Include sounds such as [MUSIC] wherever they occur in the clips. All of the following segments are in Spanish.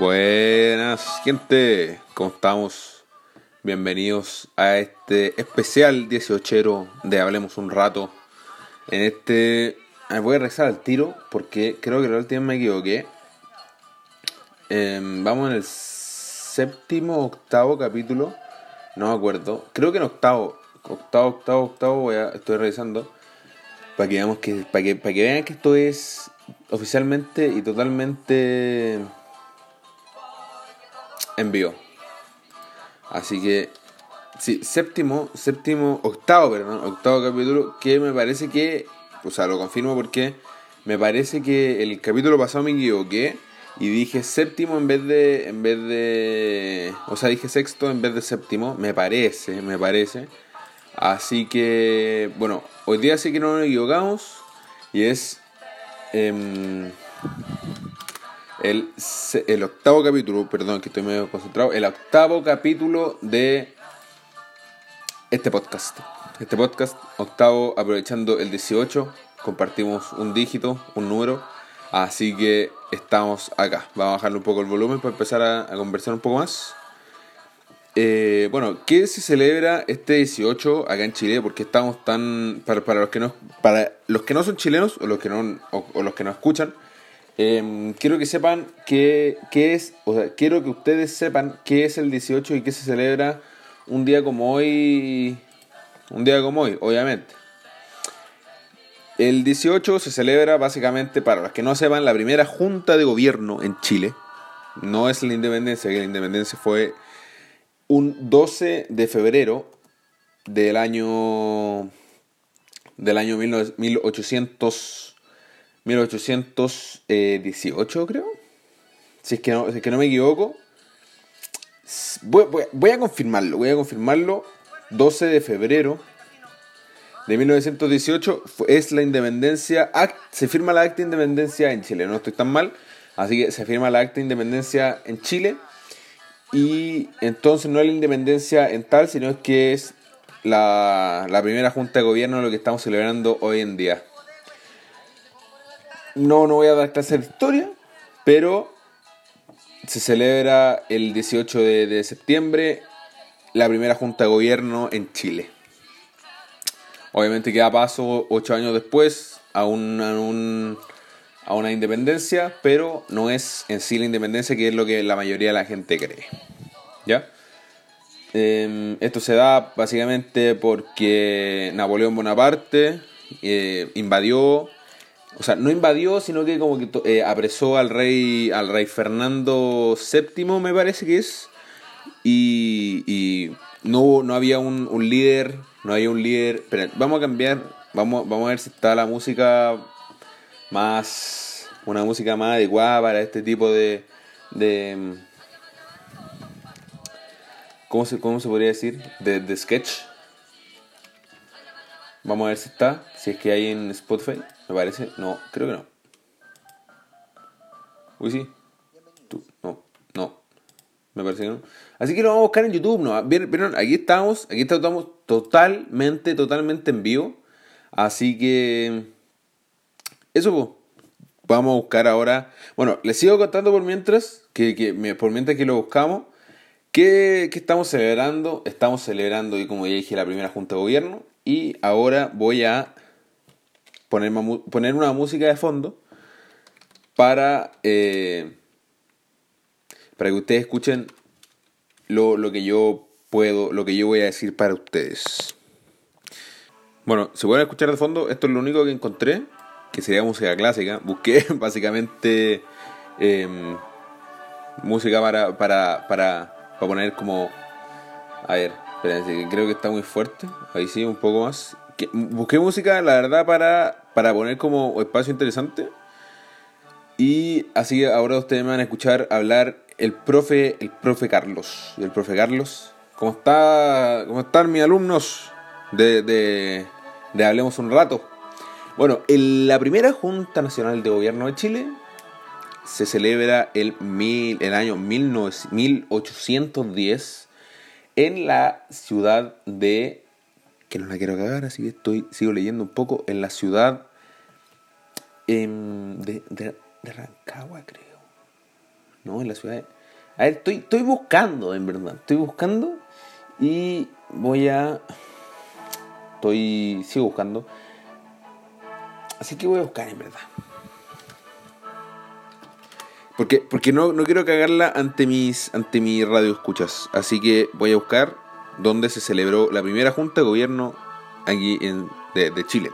Buenas, gente, ¿cómo estamos? Bienvenidos a este especial 18 de Hablemos un rato. En este. Voy a rezar al tiro porque creo que la última me equivoqué. Em, vamos en el séptimo, octavo capítulo. No me acuerdo. Creo que en octavo. Octavo, octavo, octavo. Voy a, estoy revisando. Para que, veamos que, para, que, para que vean que esto es oficialmente y totalmente en vivo. Así que, sí, séptimo, séptimo, octavo, perdón, octavo capítulo, que me parece que, o sea, lo confirmo porque me parece que el capítulo pasado me equivoqué y dije séptimo en vez de, en vez de, o sea, dije sexto en vez de séptimo, me parece, me parece. Así que, bueno, hoy día sí que no nos equivocamos y es em, el, el octavo capítulo, perdón que estoy medio concentrado, el octavo capítulo de este podcast. Este podcast, octavo, aprovechando el 18, compartimos un dígito, un número, así que estamos acá. Vamos a bajarle un poco el volumen para empezar a, conversar un poco más. Eh, bueno, ¿qué se celebra este 18 acá en Chile? Porque estamos tan. Para, para, los, que no, para los que no son chilenos o los que no, o, los que no escuchan, eh, quiero que sepan qué, qué es. O sea, quiero que ustedes sepan qué es el 18 y qué se celebra un día como hoy. Un día como hoy, obviamente. El 18 se celebra básicamente, para los que no sepan, la primera junta de gobierno en Chile. No es la independencia, que la independencia fue un 12 de febrero del año del año 1800 1818 creo. Si es que no, si es que no me equivoco. Voy, voy, a confirmarlo voy a confirmarlo. 12 de febrero de 1918 es la independencia se firma la acta de independencia en Chile no estoy tan mal. Así que se firma la acta de independencia en Chile. Y entonces no es la independencia en tal, sino que es la, la primera junta de gobierno lo que estamos celebrando hoy en día. No, no voy a dar clase de historia, pero se celebra el 18 de, de, septiembre la primera junta de gobierno en Chile. Obviamente queda paso ocho años después a un, a un a una independencia, pero no es en sí la independencia que es lo que la mayoría de la gente cree. ¿Ya? Eh, esto se da básicamente porque Napoleón Bonaparte eh, invadió, o sea, no invadió, sino que como que eh, apresó al rey, al rey Fernando VII, me parece que es, y, y no, no había un, un, líder, no había un líder. Espera, vamos a cambiar, vamos, vamos a ver si está la música más una música más adecuada para este tipo de, de ¿cómo se, cómo se podría decir? De, de, sketch. Vamos a ver si está, si es que hay en Spotify, me parece, no, creo que no. Uy, sí. No, no. Me parece que no. Así que lo vamos a buscar en YouTube, ¿no? ¿Vieron? Aquí estamos, aquí estamos totalmente, totalmente en vivo. Así que... Eso, pues vamos a buscar ahora. Bueno, les sigo contando por mientras, que, que por mientras que lo buscamos. ¿Qué, ¿Qué, estamos celebrando? Estamos celebrando, y como ya dije, la primera junta de gobierno. Y ahora voy a poner, poner una música de fondo para, eh, para que ustedes escuchen lo, lo que yo puedo, lo que yo voy a decir para ustedes. Bueno, si pueden escuchar de fondo, esto es lo único que encontré que sería música clásica. Busqué [LAUGHS] básicamente eh, música para, para, para, para, poner como... A ver, espérense, creo que está muy fuerte. Ahí sí, un poco más. Busqué música, la verdad, para, para poner como espacio interesante. Y así ahora ustedes me van a escuchar hablar el profe, el profe Carlos. El profe Carlos. ¿Cómo está? ¿Cómo están mis alumnos? De, de, Hablemos un rato. Bueno, en la primera Junta Nacional de Gobierno de Chile se celebra el, mil, el año 1810 en la ciudad de... que no la quiero cagar, así que estoy, sigo leyendo un poco, en la ciudad de, de, de Rancagua, creo. No, en la ciudad. A ver, estoy, estoy buscando, en verdad. Estoy buscando y voy a. Estoy. Sigo buscando. Así que voy a buscar, en verdad. Porque, porque no, no quiero cagarla ante mis, ante mis radio escuchas. Así que voy a buscar dónde se celebró la primera junta de gobierno aquí en, de, de Chile.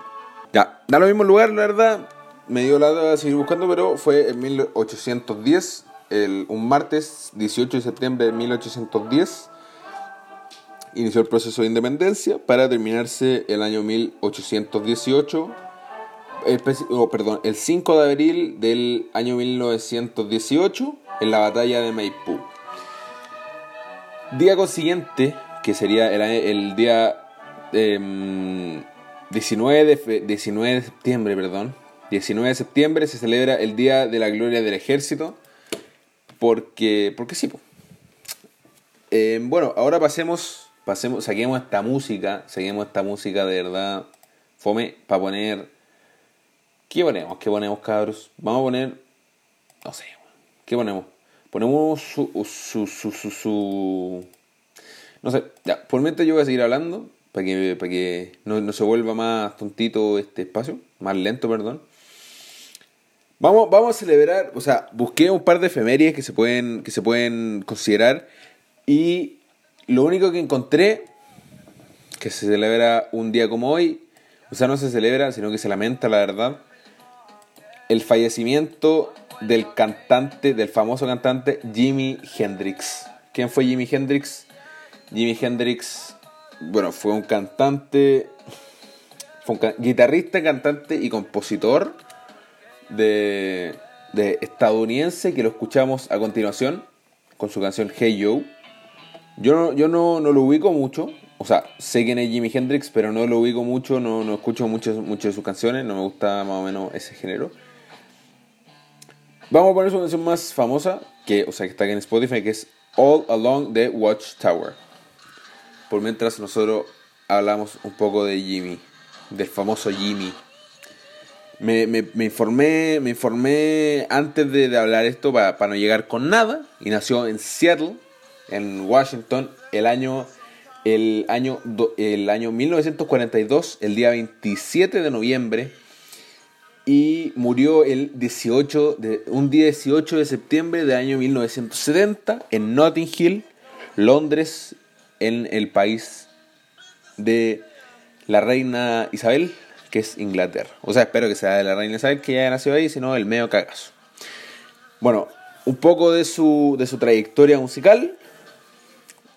Ya, da lo mismo lugar, la verdad. Me dio la de seguir buscando, pero fue en 1810, el, un martes 18 de septiembre de 1810. Inició el proceso de independencia para terminarse el año 1818 oh, perdón, el 5 de abril del año 1918 en la batalla de Maipú. Día consiguiente, que sería el, el día 19, em, de, 19 de septiembre, perdón, 19 de septiembre se celebra el Día de la Gloria del Ejército, porque, porque sí. Em, bueno, ahora pasemos, pasemos, saquemos esta música, saquemos esta música de verdad fome para poner ¿Qué ponemos? ¿Qué ponemos, cabros? Vamos a poner. No sé. ¿Qué ponemos? Ponemos su. su, su, su, No sé. Ya, por mientras yo voy a seguir hablando. Para que, para que no, no, se vuelva más tontito este espacio. Más lento, perdón. Vamos, vamos a celebrar. O sea, busqué un par de efemérides que se pueden, que se pueden considerar. Y lo único que encontré. Que se celebra un día como hoy. O sea, no se celebra, sino que se lamenta, la verdad el fallecimiento del cantante, del famoso cantante Jimi Hendrix. ¿Quién fue Jimi Hendrix? Jimi Hendrix, bueno, fue un cantante, fue un guitarrista, cantante y compositor de, de estadounidense que lo escuchamos a continuación con su canción Hey Yo. Yo no, yo no, no lo ubico mucho, o sea, sé quién es Jimi Hendrix, pero no lo ubico mucho, no, no escucho mucho, mucho de sus canciones, no me gusta más o menos ese género. Vamos a poner su canción más famosa, que, o sea, que está aquí en Spotify, que es All Along the Watchtower. Por mientras nosotros hablamos un poco de Jimmy, del famoso Jimmy. Me, me, me informé, me informé antes de, hablar esto para, para, no llegar con nada. Y nació en Seattle, en Washington, el año, el año, el año 1942, el día 27 de noviembre y murió el 18 de, un día 18 de septiembre del año 1970 en Notting Hill, Londres, en el país de la reina Isabel, que es Inglaterra. O sea, espero que sea de la reina Isabel, que ya nacido ahí, sino el medio cagazo. Bueno, un poco de su, de su trayectoria musical.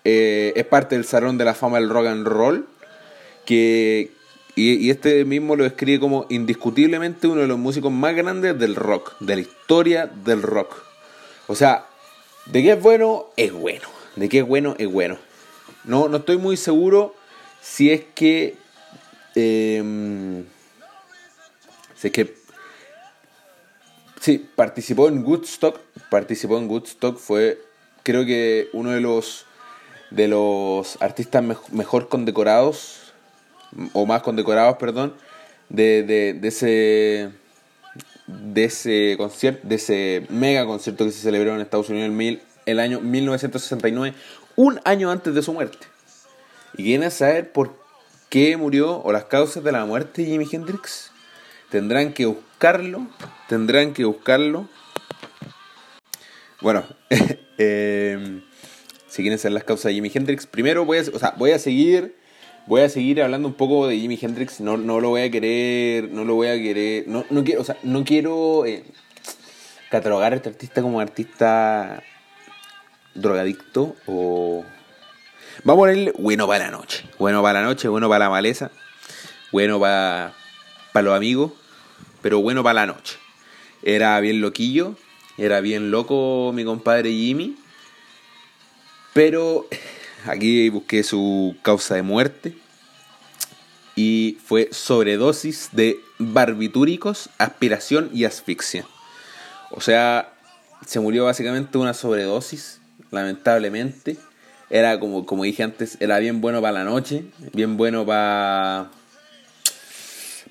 Eh, es parte del Salón de la Fama del Rock and Roll, que, y, este mismo lo describe como indiscutiblemente uno de los músicos más grandes del rock, de la historia del rock. O sea, de qué es bueno, es bueno. De qué es bueno, es bueno. No, no estoy muy seguro si es que. Eh, si es que. Sí, participó en Woodstock. Participó en Woodstock. Fue, creo que, uno de los. De los artistas mejor condecorados o más condecorados, perdón, de, de, ese de ese concierto, de ese mega concierto que se celebró en Estados Unidos el, el año 1969, un año antes de su muerte. Y quieren saber por qué murió o las causas de la muerte de Jimi Hendrix. Tendrán que buscarlo, tendrán que buscarlo. Bueno, [LAUGHS] eh, si quieren saber las causas de Jimi Hendrix, primero voy a, o sea, voy a seguir voy a seguir hablando un poco de Jimi Hendrix, no, no lo voy a querer, no lo voy a querer, no, no quiero, o sea, no quiero eh, catalogar a este artista como artista drogadicto o... Vamos a ponerle bueno para la noche, bueno para la noche, bueno para la maleza, bueno para, para los amigos, pero bueno para la noche. Era bien loquillo, era bien loco mi compadre Jimmy, pero Aquí busqué su causa de muerte y fue sobredosis de barbitúricos, aspiración y asfixia. O sea, se murió básicamente una sobredosis, lamentablemente. Era como, como dije antes, era bien bueno para la noche, bien bueno para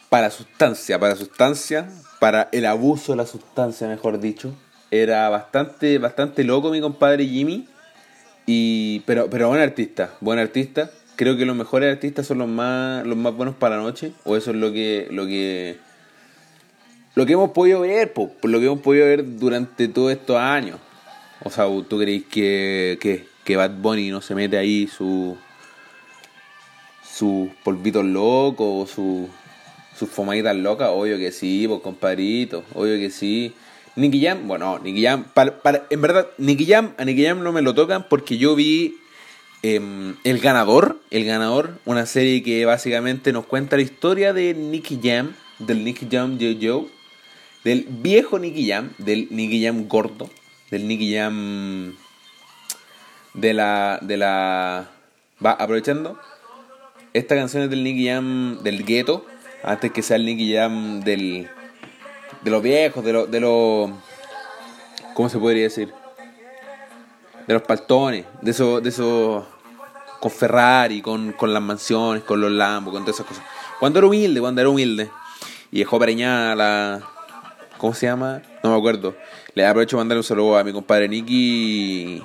para sustancia, para sustancia, para el abuso de la sustancia, mejor dicho. Era bastante, bastante loco mi compadre Jimmy. Y, pero, pero buen artista, buen artista. Creo que los mejores artistas son los más, los más buenos para la noche. O eso es lo que, lo que, lo que hemos podido ver, po, lo que hemos podido ver durante todos estos años. O sea, ¿tú creéis que, que, que Bad Bunny no se mete ahí su sus polvitos locos o su, sus fomaditas locas? Obvio que sí, pues compadrito, obvio que sí. Nicky Jam, bueno, Nicky Jam, para, para, en verdad, Nicky Jam, a Nicky Jam no me lo tocan porque yo vi eh, El Ganador, El Ganador, una serie que básicamente nos cuenta la historia de Nicky Jam, del Nicky Jam Joe del viejo Nicky Jam, del Nicky Jam gordo, del Nicky Jam de la, de la, va aprovechando, esta canción es del Nicky Jam del gueto, antes que sea el Nicky Jam del, de los viejos, de los, de los, ¿cómo se podría decir? De los paltones, de esos, de esos, con Ferrari, con, con las mansiones, con los Lambos, con todas esas cosas. Cuando era humilde, cuando era humilde. Y dejó preñada la, ¿cómo se llama? No me acuerdo. Le aprovecho de mandarle un saludo a mi compadre Nicky,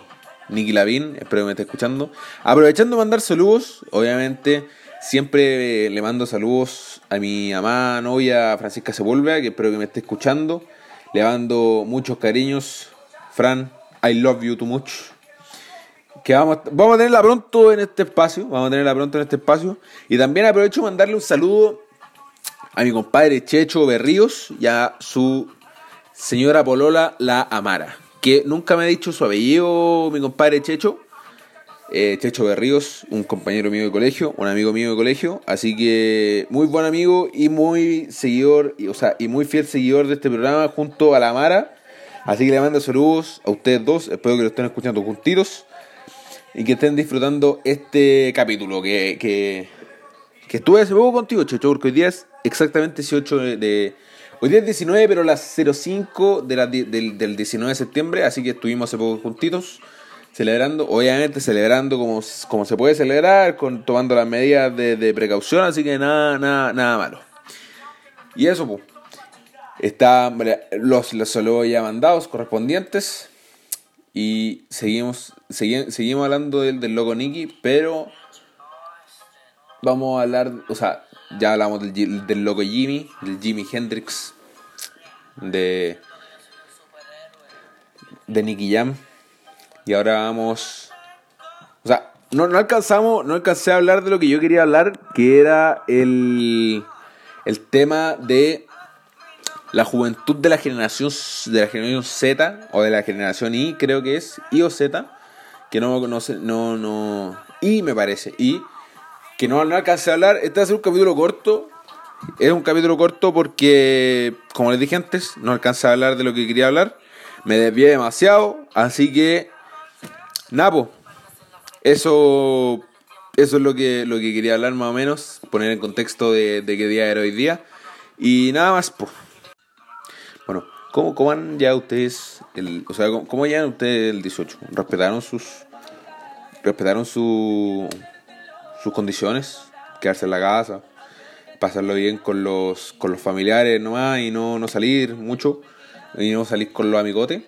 Nicky Lavín, espero que me esté escuchando. Aprovechando de mandar saludos, obviamente siempre le mando saludos a mi mamá, novia Francisca Sepúlveda, que espero que me esté escuchando. Le mando muchos cariños. Fran, I love you too much. Que vamos, vamos a tenerla pronto en este espacio. Vamos a tenerla pronto en este espacio. Y también aprovecho de mandarle un saludo a mi compadre Checho Berríos y a su señora Polola La Amara. Que nunca me ha dicho su apellido, mi compadre Checho. Eh, Checho Berríos, un compañero mío de colegio, un amigo mío de colegio, así que muy buen amigo y muy seguidor, y, o sea, y muy fiel seguidor de este programa junto a la Mara. Así que le mando saludos a ustedes dos, espero que lo estén escuchando juntitos y que estén disfrutando este capítulo que, que, que estuve hace poco contigo, Checho, porque hoy día es exactamente 18 de... de hoy día es 19, pero las 05 de la, del, del 19 de septiembre, así que estuvimos hace poco juntitos celebrando, obviamente celebrando como, como se puede celebrar, con, tomando las medidas de, de precaución, así que nada, nada, nada malo. Y eso, pues, están los, los saludos ya mandados correspondientes. Y seguimos, seguimos, seguimos hablando del, del loco Nicky, pero vamos a hablar, o sea, ya hablamos del, del loco Jimmy, del Jimi Hendrix, de, de Nicky Jam. Y ahora vamos. O sea, no, no alcanzamos, no alcancé a hablar de lo que yo quería hablar, que era el, el tema de la juventud de la generación de la generación Z o de la generación Y, creo que es I o Z, que no no no no I me parece, y que no, no alcancé a hablar. Este va a ser un capítulo corto. Es un capítulo corto porque, como les dije antes, no alcancé a hablar de lo que quería hablar. Me desvié demasiado, así que Napo, eso, eso es lo que, lo que quería hablar más o menos, poner en contexto de, de qué día era hoy día. Y nada más, pues. Bueno, ¿cómo, cómo han ya ustedes, el, o sea, cómo, cómo ya ustedes el 18? ¿Respetaron sus, respetaron su, sus condiciones? Quedarse en la casa, pasarlo bien con los, con los familiares nomás y no, no salir mucho, y no salir con los amigotes.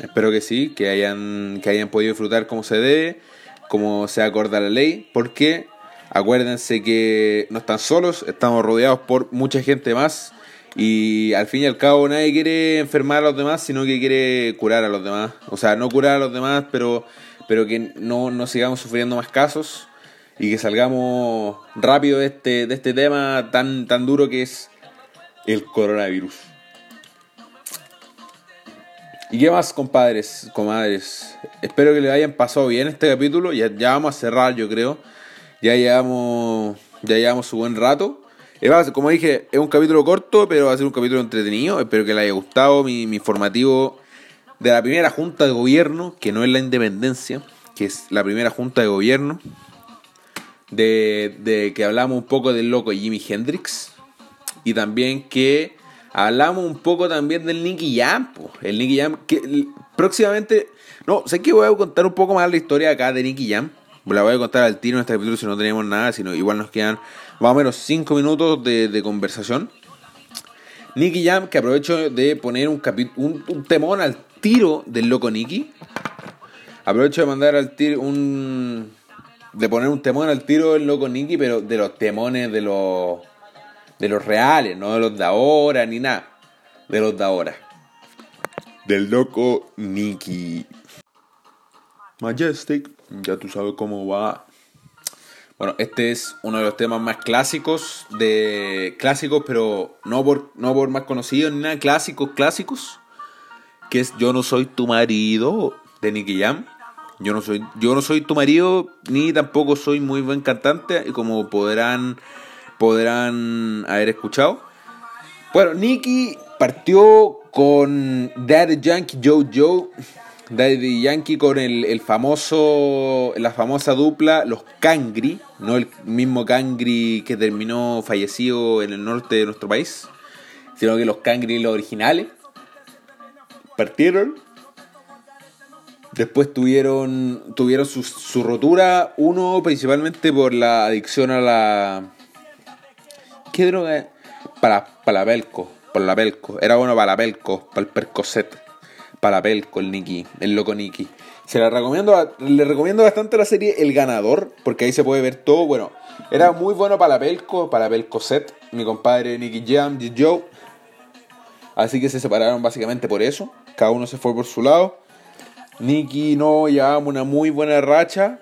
Espero que sí, que hayan, que hayan podido disfrutar como se debe, como se acorda la ley, porque acuérdense que no están solos, estamos rodeados por mucha gente más y al fin y al cabo nadie quiere enfermar a los demás, sino que quiere curar a los demás. O sea, no curar a los demás, pero, pero que no, no sigamos sufriendo más casos y que salgamos rápido de este, de este tema tan, tan duro que es el coronavirus. ¿Y qué más, compadres, comadres? Espero que les hayan pasado bien este capítulo. Ya, ya vamos a cerrar, yo creo. Ya llevamos, ya llevamos su buen rato. Como dije, es un capítulo corto, pero va a ser un capítulo entretenido. Espero que les haya gustado mi, mi informativo de la primera junta de gobierno, que no es la independencia, que es la primera junta de gobierno. De, de que hablamos un poco del loco Jimi Hendrix. Y también que hablamos un poco también del Nicky Jam, el Nicky Jam, que próximamente, no, sé que voy a contar un poco más la historia acá de Nicky Jam, la voy a contar al tiro en este capítulo si no tenemos nada, sino igual nos quedan más o menos 5 minutos de, conversación. Nicky Jam, que aprovecho de poner un, un, un temón al tiro del loco Nicky. Aprovecho de mandar al tiro un. de poner un temón al tiro del loco Nicky, pero de los temones de los. De los reales, no de los de ahora ni nada. De los de ahora. Del loco Nicky. Majestic, ya tú sabes cómo va. Bueno, este es uno de los temas más clásicos de clásicos, pero no por no por más conocidos ni nada, clásicos, clásicos, que es Yo no soy tu marido de Nicky Jam. Yo no soy yo no soy tu marido ni tampoco soy muy buen cantante, como podrán podrán haber escuchado. Bueno, Nicky partió con Daddy Yankee Joe Joe Daddy Yankee con el, famoso, la famosa dupla Los Cangri, no el mismo Cangri que terminó fallecido en el norte de nuestro país, sino que los Cangri los originales partieron. Después tuvieron, tuvieron su, rotura, uno principalmente por la adicción a la... ¿Qué droga? Para, la Pelco. Era bueno para la Pelco, para el Percocet papel con Nicky, el loco Nicky. Se la recomiendo, le recomiendo bastante la serie El Ganador, porque ahí se puede ver todo. Bueno, era muy bueno para la Pelco, para la Pelco Set, mi compadre Nicky Jam, Joe. Así que se separaron básicamente por eso. Cada uno se fue por su lado. Nicky no llevaba una muy buena racha.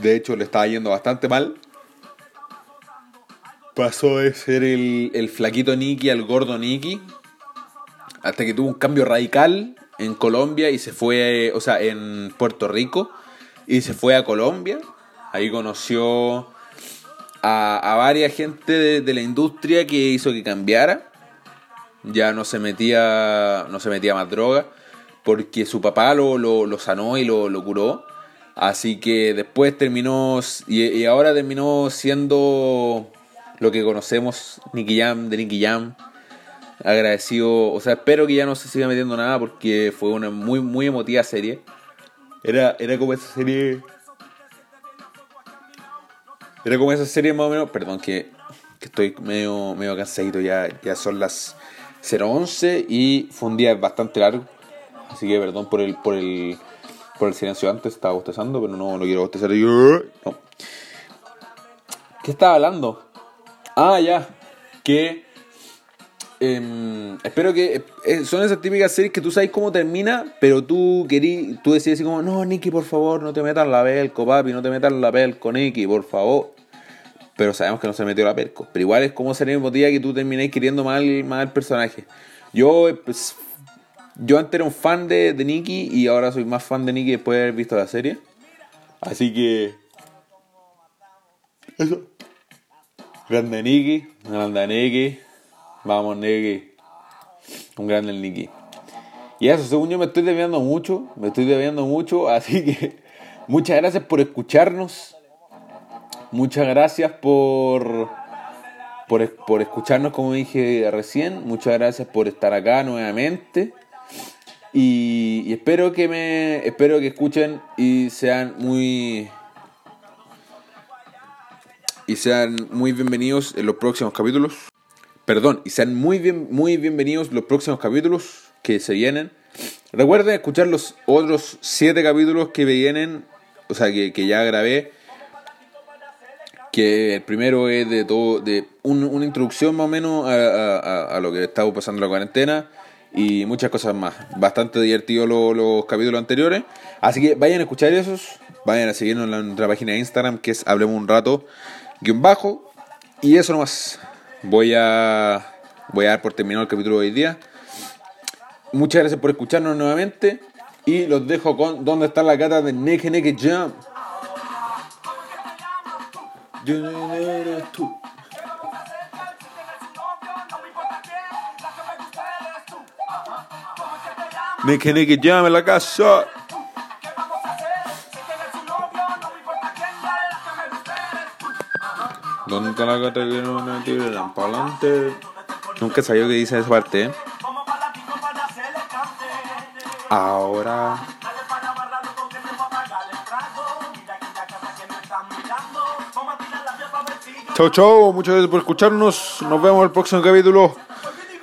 De hecho, le estaba yendo bastante mal. Pasó de ser el, el flaquito Nicky al gordo Nicky. Hasta que tuvo un cambio radical en Colombia y se fue, o sea, en Puerto Rico y se fue a Colombia. Ahí conoció a, a varias gente de, la industria que hizo que cambiara. Ya no se metía, no se metía más droga porque su papá lo, lo, sanó y lo, lo, curó. Así que después terminó, y, ahora terminó siendo lo que conocemos Nicky Jam, de Nicky Jam agradecido, o sea, espero que ya no se siga metiendo nada porque fue una muy, muy emotiva serie. Era, era como esa serie... Era como esa serie más o menos, perdón que, estoy medio, medio cansadito, ya, ya son las 0.11 y fue un día bastante largo. Así que perdón por el, por el, por el silencio antes, estaba bostezando, pero no, no quiero bostezar. No. ¿Qué estaba hablando? Ah, ya. Que Em, espero que. Eh, son esas típicas series que tú sabes cómo termina, pero tú querí, tú decías así como: No, Nicky, por favor, no te metas la pelco, papi, no te metas la pelco, Nicky, por favor. Pero sabemos que no se metió la pelco. Pero igual es como sería día que tú terminéis queriendo mal, mal el personaje. Yo, pues, yo antes era un fan de, de Nicky y ahora soy más fan de Nicky después de haber visto la serie. Así que. Eso. Grande Nicky, grande Nicky. Vamos, Nicky. Un grande Nicky. Y eso, según yo me estoy debiendo mucho, me estoy debiendo mucho, [LAUGHS] así que muchas gracias por escucharnos. Muchas gracias por, por, por escucharnos, como dije recién. Muchas gracias por estar acá nuevamente. Y, y, espero que me espero que escuchen y sean muy y sean muy bienvenidos en los próximos capítulos. Perdón, y sean muy, bien, muy bienvenidos los próximos capítulos que se vienen. Recuerden escuchar los otros siete capítulos que vienen, o sea, que, ya grabé. Que el primero es de todo, de una introducción más o menos a, lo que estaba pasando en la cuarentena y muchas cosas más. Bastante divertidos los, capítulos anteriores. Así que vayan a escuchar esos, vayan a seguirnos en nuestra página de Instagram que es Hablemos un rato, guion bajo. Y eso nomás voy a, voy a dar por terminado el capítulo de hoy día. Muchas gracias por escucharnos nuevamente. Y los dejo con ¿Dónde está la gata de Neke Neke Jump? Neke Neke Jump en la casa. La para adelante? Nunca sabía que dice esa parte, ¿eh? Ahora. Chau, chau. Muchas gracias por escucharnos. Nos vemos en el próximo capítulo.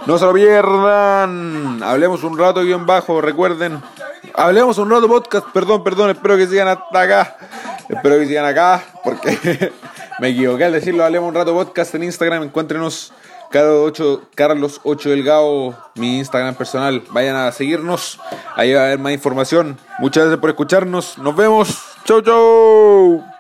No se lo pierdan. Hablemos un rato guion bajo, recuerden. Hablemos un rato podcast, perdón, perdón, espero que sigan hasta acá. Espero que sigan acá, porque [LAUGHS] me equivoqué al decirlo. Hablemos un rato podcast en Instagram, encuéntrenos. Carlos 8 Delgado, mi Instagram personal. Vayan a seguirnos. Ahí va a haber más información. Muchas gracias por escucharnos. Nos vemos. Chau, chau.